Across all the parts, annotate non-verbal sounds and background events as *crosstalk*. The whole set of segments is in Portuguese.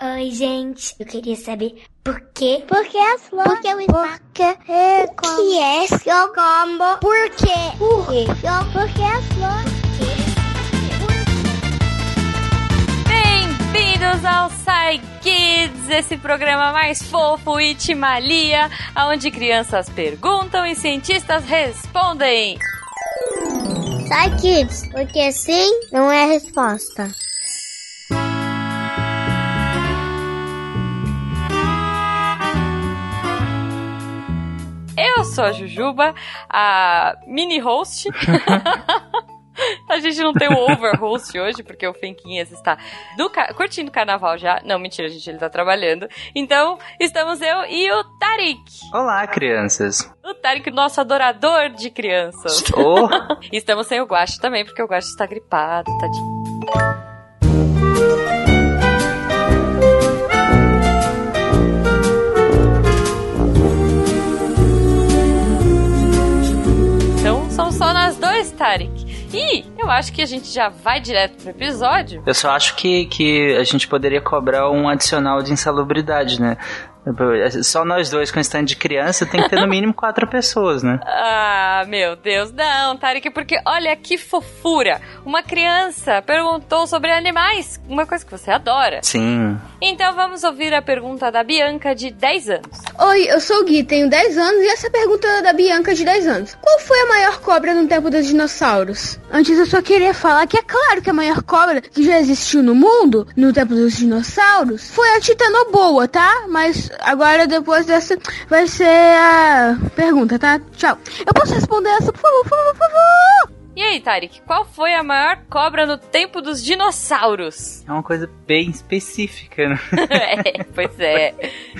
Oi, gente. Eu queria saber por quê? Por que as flores? Por que o espaço? Por que é que é seu combo? Por quê? Por quê? Por que as flores? Bem-vindos ao Sai Kids, esse programa mais fofo e timalia, onde crianças perguntam e cientistas respondem. Sai Kids, porque sim não é resposta. Eu sou a Jujuba, a mini host. *laughs* A gente não tem o overhost hoje, porque o Fenquinhas está ca... curtindo o carnaval já. Não, mentira, gente, ele está trabalhando. Então, estamos eu e o Tarik. Olá, crianças. O Tarik, nosso adorador de crianças. Oh. *laughs* estamos sem o Guache também, porque o Guache está gripado, tadinho. São só nós dois, Tarik. E eu acho que a gente já vai direto pro episódio. Eu só acho que, que a gente poderia cobrar um adicional de insalubridade, né? Só nós dois com stand de criança tem que ter no *laughs* mínimo quatro pessoas, né? Ah, meu Deus, não, Tarek, porque olha que fofura. Uma criança perguntou sobre animais, uma coisa que você adora. Sim. Então vamos ouvir a pergunta da Bianca, de 10 anos. Oi, eu sou o Gui, tenho 10 anos e essa pergunta é da Bianca, de 10 anos. Qual foi a maior cobra no tempo dos dinossauros? Antes eu só queria falar que é claro que a maior cobra que já existiu no mundo, no tempo dos dinossauros, foi a Titanoboa, tá? Mas agora depois dessa vai ser a pergunta, tá? Tchau. Eu posso responder essa, por favor, por favor, por favor? E aí, Tarek, qual foi a maior cobra no tempo dos dinossauros? É uma coisa bem específica, né? *laughs* é, pois é.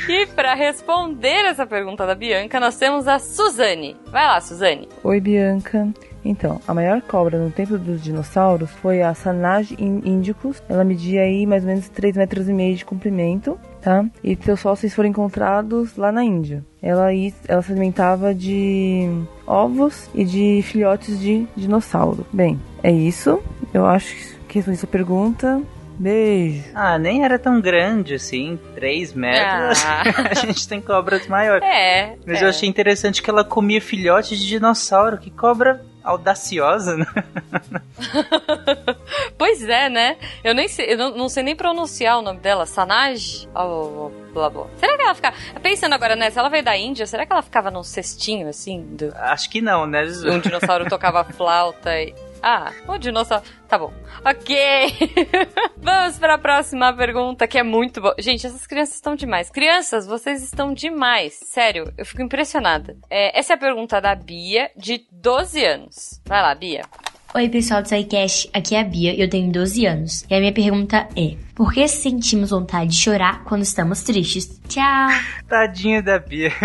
E para responder essa pergunta da Bianca, nós temos a Suzane. Vai lá, Suzane. Oi, Bianca. Então, a maior cobra no tempo dos dinossauros foi a Sanage indicus. Ela media aí mais ou menos 3,5 metros e meio de comprimento, tá? E seus fósseis foram encontrados lá na Índia. Ela, ela se alimentava de ovos e de filhotes de dinossauro. Bem, é isso. Eu acho que respondi sua pergunta. Beijo. Ah, nem era tão grande assim, 3 metros. Ah. *laughs* a gente tem cobras maiores. É. Mas é. eu achei interessante que ela comia filhotes de dinossauro. Que cobra audaciosa, né? *laughs* pois é, né? Eu nem sei, eu não, não, sei nem pronunciar o nome dela, Sanaj? Oh, blá, blá. Será que ela ficava. Pensando agora, né? Se ela veio da Índia, será que ela ficava num cestinho assim? Do... Acho que não, né? Um dinossauro tocava flauta e. Ah, o dinossauro. Tá bom. Ok. *laughs* Vamos para a próxima pergunta, que é muito boa. Gente, essas crianças estão demais. Crianças, vocês estão demais. Sério, eu fico impressionada. É, essa é a pergunta da Bia, de 12 anos. Vai lá, Bia. Oi, pessoal do SciCast, aqui é a Bia e eu tenho 12 anos. E a minha pergunta é: por que sentimos vontade de chorar quando estamos tristes? Tchau! *laughs* Tadinha da Bia. *laughs*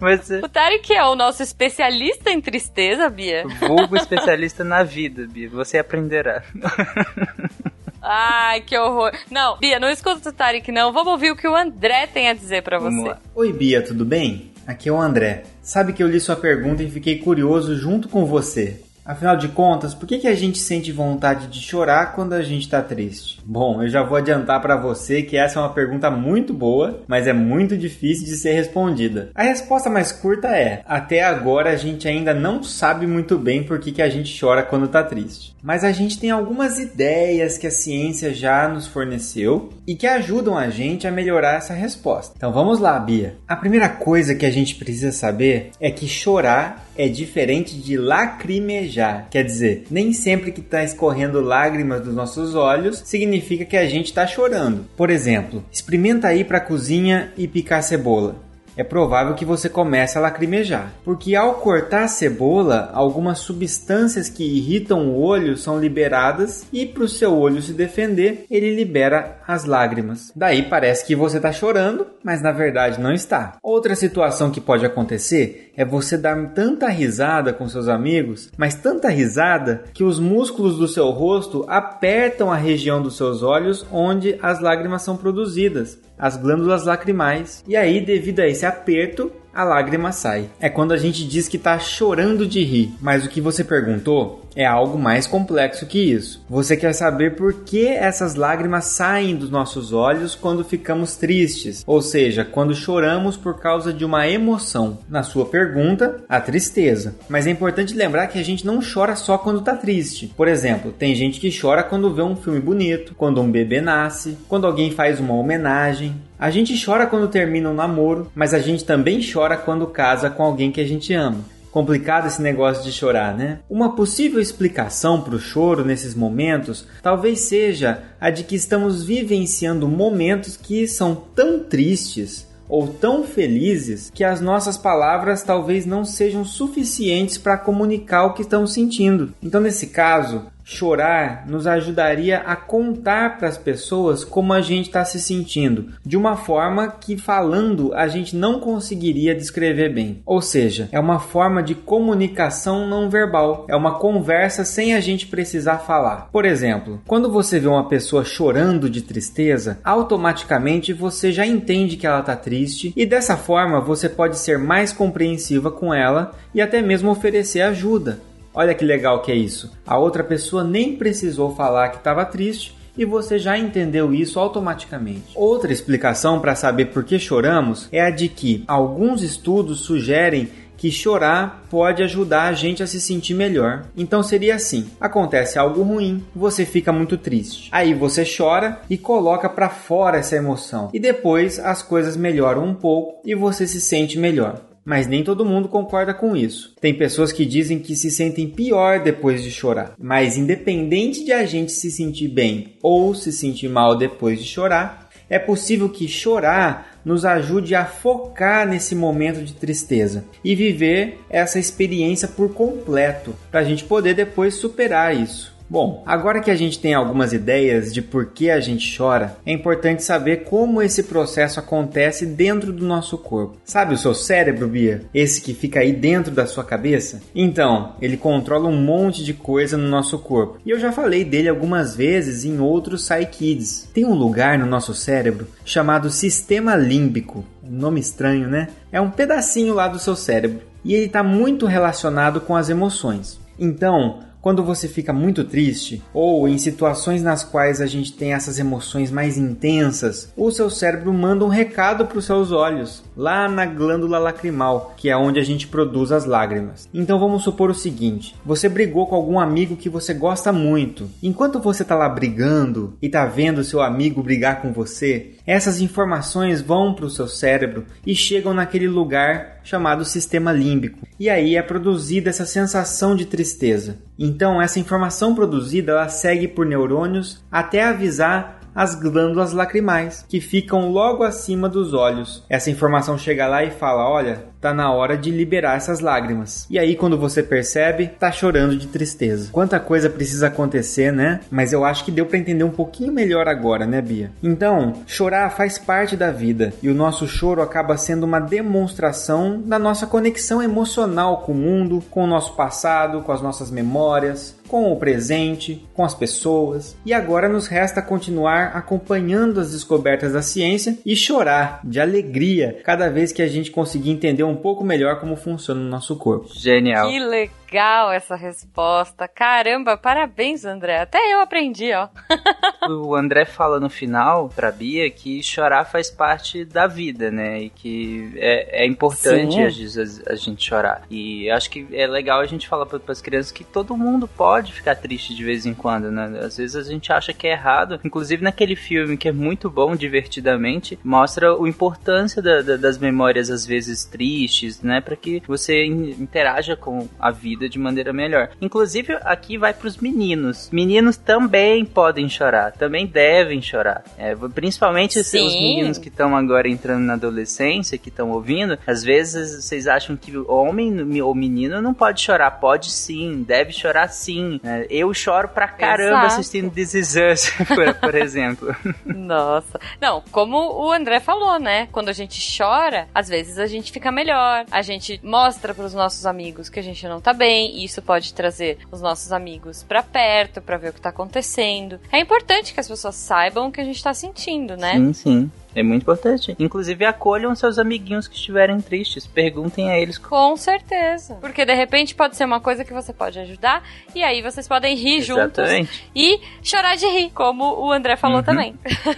Mas, o Tarek é o nosso especialista em tristeza, Bia. Vulgo especialista na vida, Bia. Você aprenderá. *laughs* Ai, que horror. Não, Bia, não escuta o Tarek, não. Vamos ouvir o que o André tem a dizer para você. Oi, Bia, tudo bem? Aqui é o André. Sabe que eu li sua pergunta e fiquei curioso junto com você. Afinal de contas, por que, que a gente sente vontade de chorar quando a gente está triste? Bom, eu já vou adiantar para você que essa é uma pergunta muito boa, mas é muito difícil de ser respondida. A resposta mais curta é: até agora a gente ainda não sabe muito bem por que, que a gente chora quando está triste. Mas a gente tem algumas ideias que a ciência já nos forneceu e que ajudam a gente a melhorar essa resposta. Então vamos lá, Bia. A primeira coisa que a gente precisa saber é que chorar é diferente de lacrimejar. Quer dizer, nem sempre que está escorrendo lágrimas dos nossos olhos significa que a gente está chorando. Por exemplo, experimenta ir para a cozinha e picar cebola é provável que você comece a lacrimejar, porque ao cortar a cebola, algumas substâncias que irritam o olho são liberadas e para o seu olho se defender, ele libera as lágrimas. Daí parece que você está chorando, mas na verdade não está. Outra situação que pode acontecer é você dar tanta risada com seus amigos, mas tanta risada que os músculos do seu rosto apertam a região dos seus olhos onde as lágrimas são produzidas as glândulas lacrimais. E aí, devido a esse aperto, a lágrima sai. É quando a gente diz que está chorando de rir. Mas o que você perguntou É algo mais complexo que isso. Você quer saber por que essas lágrimas saem dos nossos olhos quando ficamos tristes, ou seja, quando choramos por causa de uma emoção. Na sua pergunta, a tristeza. Mas é importante lembrar que a gente não chora só quando tá triste. Por exemplo, tem gente que chora quando vê um filme bonito, quando um bebê nasce, quando alguém faz uma homenagem. A gente chora quando termina um namoro, mas a gente também chora quando casa com alguém que a gente ama. Complicado esse negócio de chorar, né? Uma possível explicação para o choro nesses momentos talvez seja a de que estamos vivenciando momentos que são tão tristes ou tão felizes que as nossas palavras talvez não sejam suficientes para comunicar o que estamos sentindo. Então, nesse caso, chorar nos ajudaria a contar para as pessoas como a gente está se sentindo, de uma forma que falando a gente não conseguiria descrever bem. Ou seja, é uma forma de comunicação não verbal, é uma conversa sem a gente precisar falar. Por exemplo, quando você vê uma pessoa chorando de tristeza, automaticamente você já entende que ela está triste e dessa forma você pode ser mais compreensiva com ela e até mesmo oferecer ajuda. Olha que legal que é isso. A outra pessoa nem precisou falar que estava triste e você já entendeu isso automaticamente. Outra explicação para saber por que choramos é a de que alguns estudos sugerem que chorar pode ajudar a gente a se sentir melhor. Então seria assim: acontece algo ruim, você fica muito triste. Aí você chora e coloca para fora essa emoção. E depois as coisas melhoram um pouco e você se sente melhor mas nem todo mundo concorda com isso. Tem pessoas que dizem que se sentem pior depois de chorar, mas independente de a gente se sentir bem ou se sentir mal depois de chorar, é possível que chorar nos ajude a focar nesse momento de tristeza e viver essa experiência por completo, para a gente poder depois superar isso. Bom, agora que a gente tem algumas ideias de por que a gente chora, é importante saber como esse processo acontece dentro do nosso corpo. Sabe o seu cérebro, Bia? Esse que fica aí dentro da sua cabeça? Então, ele controla um monte de coisa no nosso corpo. E eu já falei dele algumas vezes em outros Psykids. Tem um lugar no nosso cérebro chamado sistema límbico. Nome estranho, né? É um pedacinho lá do seu cérebro. E ele está muito relacionado com as emoções. Então, quando você fica muito triste ou em situações nas quais a gente tem essas emoções mais intensas, o seu cérebro manda um recado para os seus olhos, lá na glândula lacrimal, que é onde a gente produz as lágrimas. Então vamos supor o seguinte: você brigou com algum amigo que você gosta muito. Enquanto você está lá brigando e está vendo seu amigo brigar com você, essas informações vão para o seu cérebro e chegam naquele lugar chamado sistema límbico. E aí é produzida essa sensação de tristeza. Então essa informação produzida ela segue por neurônios até avisar as glândulas lacrimais, que ficam logo acima dos olhos. Essa informação chega lá e fala: olha, tá na hora de liberar essas lágrimas. E aí, quando você percebe, tá chorando de tristeza. Quanta coisa precisa acontecer, né? Mas eu acho que deu para entender um pouquinho melhor agora, né, Bia? Então, chorar faz parte da vida e o nosso choro acaba sendo uma demonstração da nossa conexão emocional com o mundo, com o nosso passado, com as nossas memórias, com o presente, com as pessoas. E agora nos resta continuar acompanhando as descobertas da ciência e chorar de alegria cada vez que a gente conseguir entender um pouco melhor como funciona o nosso corpo. Genial. Que legal essa resposta. Caramba, parabéns, André. Até eu aprendi, ó. *laughs* o André fala no final pra Bia que chorar faz parte da vida, né? E que é, é importante às vezes a, a, gente chorar. E acho que é legal a gente falar para as crianças que todo mundo pode ficar triste de vez em quando, né? Às vezes a gente acha que é errado. Inclusive naquele filme que é muito bom, divertidamente, mostra a importância da, da, das memórias às vezes tristes, né? Para que você interaja com a vida vida de maneira melhor. Inclusive, aqui vai para os meninos. Meninos também podem chorar, também devem chorar. É, principalmente Sim. os meninos que estão agora entrando na adolescência, que estão ouvindo. Às vezes vocês acham que homem ou menino não pode chorar. Pode sim, deve chorar sim. É, eu choro pra caramba Exato. assistindo This Is Us, *laughs* por, por exemplo. Nossa. Não, como o André falou, né? Quando a gente chora, às vezes a gente fica melhor. A gente mostra para os nossos amigos que a gente não tá bem e isso pode trazer os nossos amigos para perto para ver o que tá acontecendo. É importante que as pessoas saibam o que a gente tá sentindo, né? Sim, sim. É muito importante. Inclusive, acolham seus amiguinhos que estiverem tristes. Perguntem a eles. Com certeza. Porque de repente pode ser uma coisa que você pode ajudar. E aí vocês podem rir Exatamente. juntos e chorar de rir, como o André falou Uhum. também.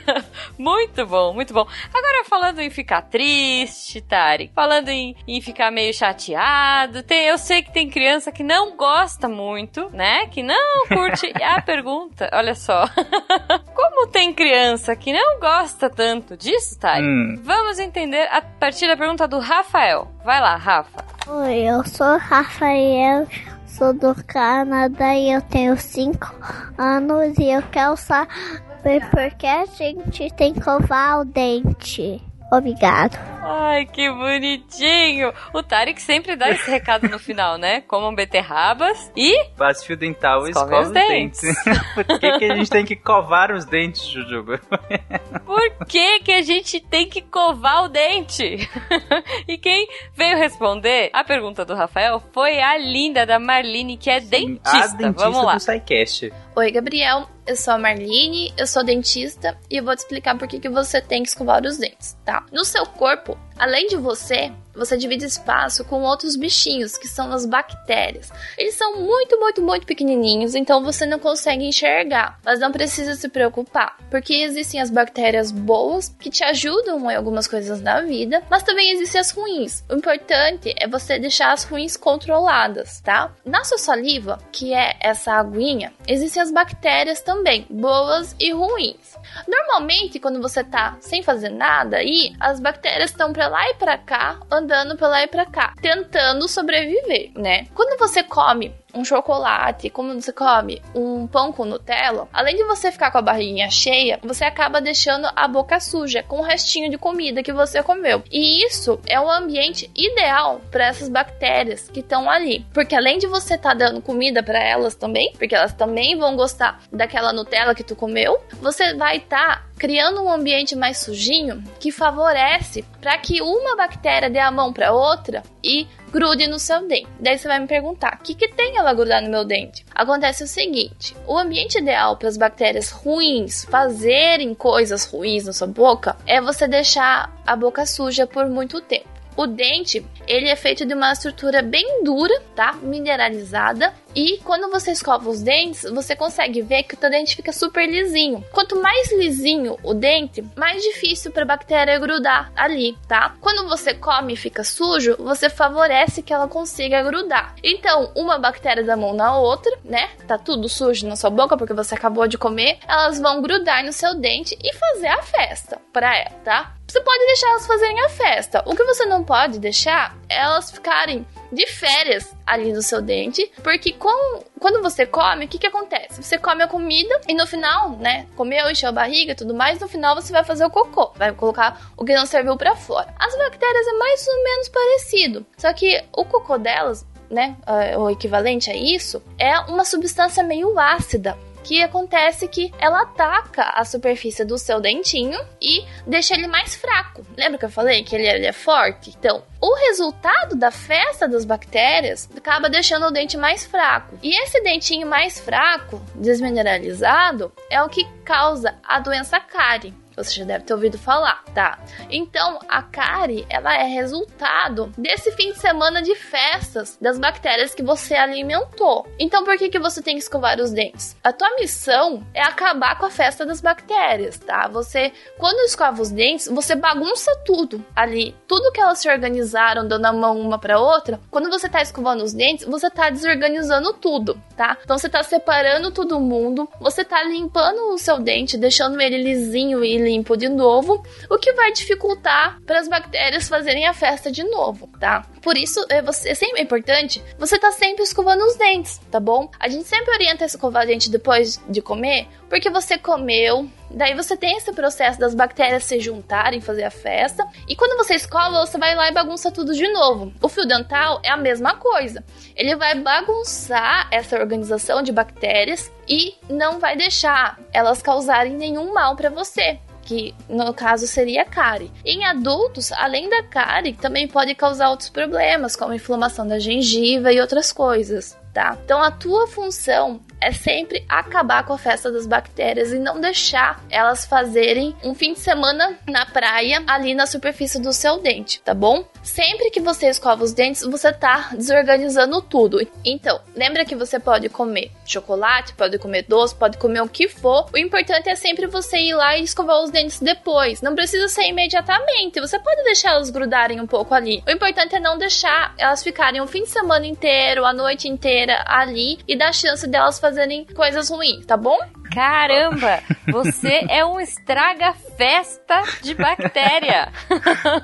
*laughs* muito bom, muito bom. Agora, falando em ficar triste, Tari, falando em, em ficar meio chateado, tem, eu sei que tem criança que não gosta muito, né? Que não curte. *laughs* a pergunta, olha só. *laughs* Como tem criança que não gosta tanto disso, Tari? Hum. Vamos entender a partir da pergunta do Rafael. Vai lá, Rafa. Oi, eu sou Rafael, sou do Canadá e eu tenho 5 anos e eu quero saber por que a gente tem que covar o dente. Obrigado. Ai, que bonitinho! O Tarek sempre dá esse recado no final, né? Comam beterrabas e. Passe fio dental e Escove escova os dentes. dentes. *laughs* Por que, que a gente tem que covar os dentes, Jujuba? *laughs* Por que, que a gente tem que covar o dente? *laughs* e quem veio responder a pergunta do Rafael foi a linda da Marlene, que é A dentista. dentista Vamos lá. do SciCast. Oi, Gabriel. Eu sou a Marlene, eu sou dentista e eu vou te explicar por que, que você tem que escovar os dentes, tá? No seu corpo, além de você, você divide espaço com outros bichinhos, que são as bactérias. Eles são muito, muito, muito pequenininhos, então você não consegue enxergar. Mas não precisa se preocupar, porque existem as bactérias boas que te ajudam em algumas coisas na vida, mas também existem as ruins. O importante é você deixar as ruins controladas, tá? Na sua saliva, que é essa aguinha, existem as bactérias também, boas e ruins. Normalmente, quando você tá sem fazer nada aí, as bactérias estão pra lá e pra cá, andando pra lá e pra cá, tentando sobreviver, né? Quando você come um chocolate, como você come um pão com Nutella, além de você ficar com a barriguinha cheia, você acaba deixando a boca suja com o restinho de comida que você comeu. E isso é o ambiente ideal para essas bactérias que estão ali, porque além de você estar dando comida para elas também, porque elas também vão gostar daquela Nutella que tu comeu, você vai estar criando um ambiente mais sujinho que favorece para que uma bactéria dê a mão para outra e grude no seu dente. Daí você vai me perguntar: o que, que tem ela grudar no meu dente? Acontece o seguinte: o ambiente ideal para as bactérias ruins fazerem coisas ruins na sua boca é você deixar a boca suja por muito tempo. O dente, ele é feito de uma estrutura bem dura, tá? Mineralizada. E quando você escova os dentes, você consegue ver que o teu dente fica super lisinho. Quanto mais lisinho o dente, mais difícil para a bactéria grudar ali, tá? Quando você come e fica sujo, você favorece que ela consiga grudar. Então, uma bactéria da mão na outra, né? Tá tudo sujo na sua boca porque você acabou de comer, elas vão grudar no seu dente e fazer a festa para ela, tá? Você pode deixar elas fazerem a festa. O que você não pode deixar é elas ficarem de férias ali no seu dente, porque com, quando você come, o que que acontece? Você come a comida e no final, né, comeu, encheu a barriga e tudo mais, no final você vai fazer o cocô, vai colocar o que não serviu para fora. As bactérias é mais ou menos parecido, só que o cocô delas, né, é, o equivalente a isso, é uma substância meio ácida que acontece que ela ataca a superfície do seu dentinho e deixa ele mais fraco. Lembra que eu falei que ele, ele é forte? Então, o resultado da festa das bactérias acaba deixando o dente mais fraco. E esse dentinho mais fraco, desmineralizado, é o que causa a doença cárie. Você já deve ter ouvido falar, tá? Então, a cárie, ela é resultado desse fim de semana de festas das bactérias que você alimentou. Então, por que que você tem que escovar os dentes? A tua missão é acabar com a festa das bactérias, tá? Você, quando escova os dentes, você bagunça tudo ali. Tudo que elas se organizaram, dando a mão uma para outra, quando você tá escovando os dentes, você tá desorganizando tudo, tá? Então, você tá separando todo mundo, você tá limpando o seu dente, deixando ele lisinho e limpo de novo, o que vai dificultar para as bactérias fazerem a festa de novo, tá? Por isso, é, você, é sempre importante você tá sempre escovando os dentes, tá bom? A gente sempre orienta a escovar dente depois de comer, porque você comeu, daí você tem esse processo das bactérias se juntarem, fazer a festa, e quando você escova, você vai lá e bagunça tudo de novo. O fio dental é a mesma coisa. Ele vai bagunçar essa organização de bactérias e não vai deixar elas causarem nenhum mal para você que no caso seria a cárie. Em adultos, além da cárie, também pode causar outros problemas, como inflamação da gengiva e outras coisas. Tá? Então a tua função é sempre acabar com a festa das bactérias e não deixar elas fazerem um fim de semana na praia ali na superfície do seu dente, tá bom? Sempre que você escova os dentes, você tá desorganizando tudo. Então, lembra que você pode comer chocolate, pode comer doce, pode comer o que for. O importante é sempre você ir lá e escovar os dentes depois. Não precisa ser imediatamente. Você pode deixar elas grudarem um pouco ali. O importante é não deixar elas ficarem o fim de semana inteiro, a noite inteira ali e dar chance delas fazerem coisas ruins, tá bom? Caramba, você é um estraga-festa de bactéria.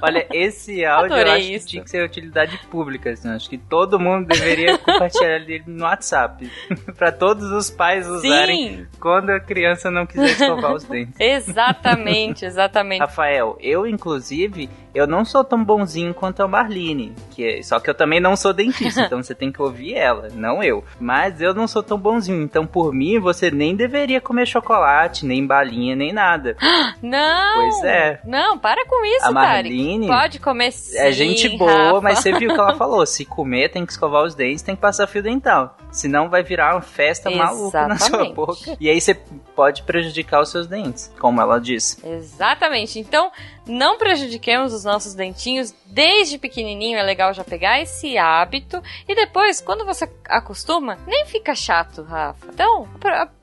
Olha, esse áudio Adorei eu acho isso. que tinha que ser utilidade pública. Assim, acho que todo mundo deveria compartilhar ele no WhatsApp. *laughs* pra todos os pais usarem Sim, quando a criança não quiser escovar os dentes. exatamente, exatamente. Rafael, eu inclusive, eu não sou tão bonzinho quanto a Marlene, que é- só que eu também não sou dentista, *laughs* então você tem que ouvir ela, não eu. Mas eu não sou tão bonzinho, então por mim você nem deveria comer chocolate, nem balinha, nem nada. *gasps* Não! Pois é. Não, para com isso, A Tarek. Marlene Pode comer sim, É gente boa, Rafa. mas você viu o que ela *laughs* falou, se comer tem que escovar os dentes, tem que passar fio dental. Senão vai virar uma festa maluca na sua Exatamente. boca. E aí você pode prejudicar os seus dentes, como ela disse. Exatamente. Então, não prejudiquemos os nossos dentinhos. Desde pequenininho é legal já pegar esse hábito. E depois, quando você acostuma, nem fica chato, Rafa. Então,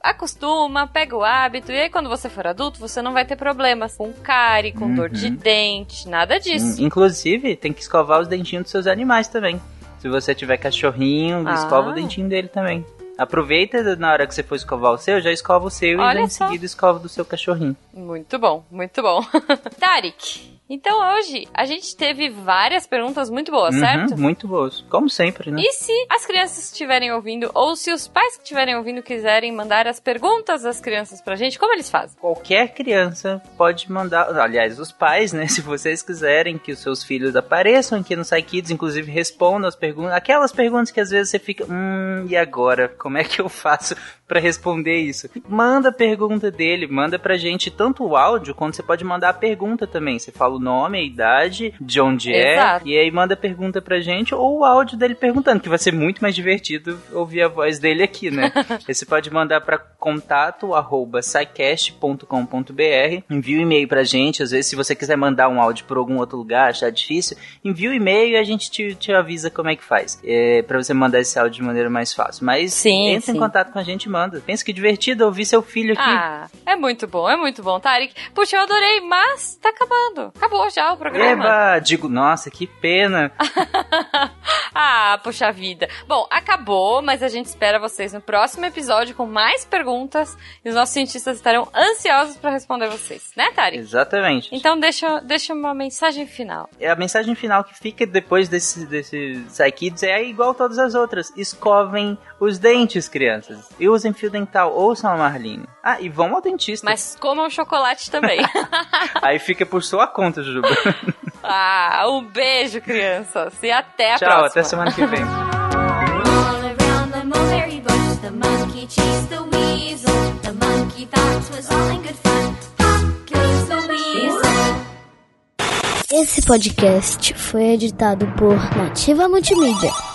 acostuma, pega o hábito. E aí, quando você for adulto, você não vai ter problemas com cárie, com dor de Uhum. dente, nada disso. Hum, Inclusive, tem que escovar os dentinhos dos seus animais também. Se você tiver cachorrinho, Ah. escova o dentinho dele também. Aproveita na hora que você for escovar o seu, já escova o seu Olha e em só. seguida escova do seu cachorrinho. Muito bom, muito bom. *laughs* Tarek, então hoje a gente teve várias perguntas muito boas, Uhum, certo? muito boas. Como sempre, né? E se as crianças estiverem ouvindo, ou se os pais que estiverem ouvindo quiserem mandar as perguntas das crianças pra gente, como eles fazem? Qualquer criança pode mandar, aliás, os pais, né? *laughs* Se vocês quiserem que os seus filhos apareçam aqui no SciKids, inclusive respondam as perguntas, aquelas perguntas que às vezes você fica, hum, e agora? Como é que eu faço pra responder isso? Manda a pergunta dele, manda pra gente tanto o áudio quanto você pode mandar a pergunta também. Você fala o nome, a idade, de onde Exato. é, e aí manda a pergunta pra gente ou o áudio dele perguntando, que vai ser muito mais divertido ouvir a voz dele aqui, né? *laughs* Você pode mandar para contato arroba envia um e-mail pra gente, às vezes se você quiser mandar um áudio por algum outro lugar, achar difícil, envia o e-mail e a gente te, te avisa como é que faz, é, para você mandar esse áudio de maneira mais fácil. Mas Sim, entra sim. em contato com a gente e manda. Pensa que divertido ouvir seu filho aqui. Ah, é muito bom, é muito bom, Tarek. Puxa, eu adorei, mas tá acabando. Acabou já o programa. Eba, digo, nossa, que pena. *laughs* ah, puxa vida. Bom, acabou, mas a gente espera vocês no próximo episódio com mais perguntas e os nossos cientistas estarão ansiosos pra responder vocês, né, Tarek? Exatamente. Então deixa, deixa uma mensagem final. É a mensagem final que fica depois desse, desse Psykids é igual todas as outras. Escovem os dentes, crianças. E usem fio dental. Ouçam a Marlene. Ah, e vão ao dentista. Mas comam chocolate também. *laughs* Aí fica por sua conta, Juba. *laughs* ah, um beijo, crianças. E até a Tchau, próxima. até semana que vem. Esse podcast foi editado por Nativa Multimídia.